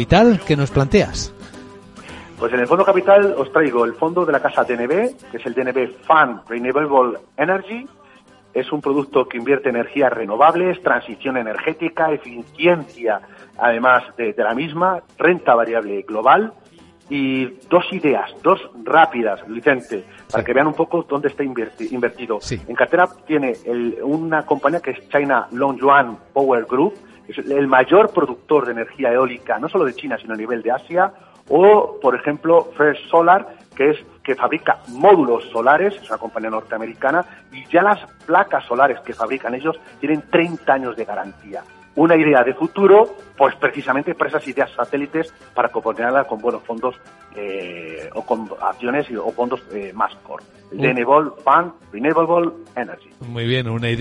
capital, ¿qué nos planteas? Pues en el Fondo Capital os traigo el fondo de la casa DNB, que es el DNB Fund Renewable Energy. Es un producto que invierte energías renovables, transición energética, eficiencia, además de, la misma, renta variable global y dos ideas, dos rápidas, Vicente, para que vean un poco dónde está invertido. En cartera tiene una compañía que es China Longyuan Power Group, es el mayor productor de energía eólica, no solo de China, sino a nivel de Asia, o, por ejemplo, First Solar, que es que fabrica módulos solares, es una compañía norteamericana, y ya las placas solares que fabrican ellos tienen 30 años de garantía. Una idea de futuro, pues precisamente para esas ideas satélites para componerla con buenos fondos eh, o con acciones o fondos eh, más core. Renewable Fund, Renewable Energy. Muy bien, una idea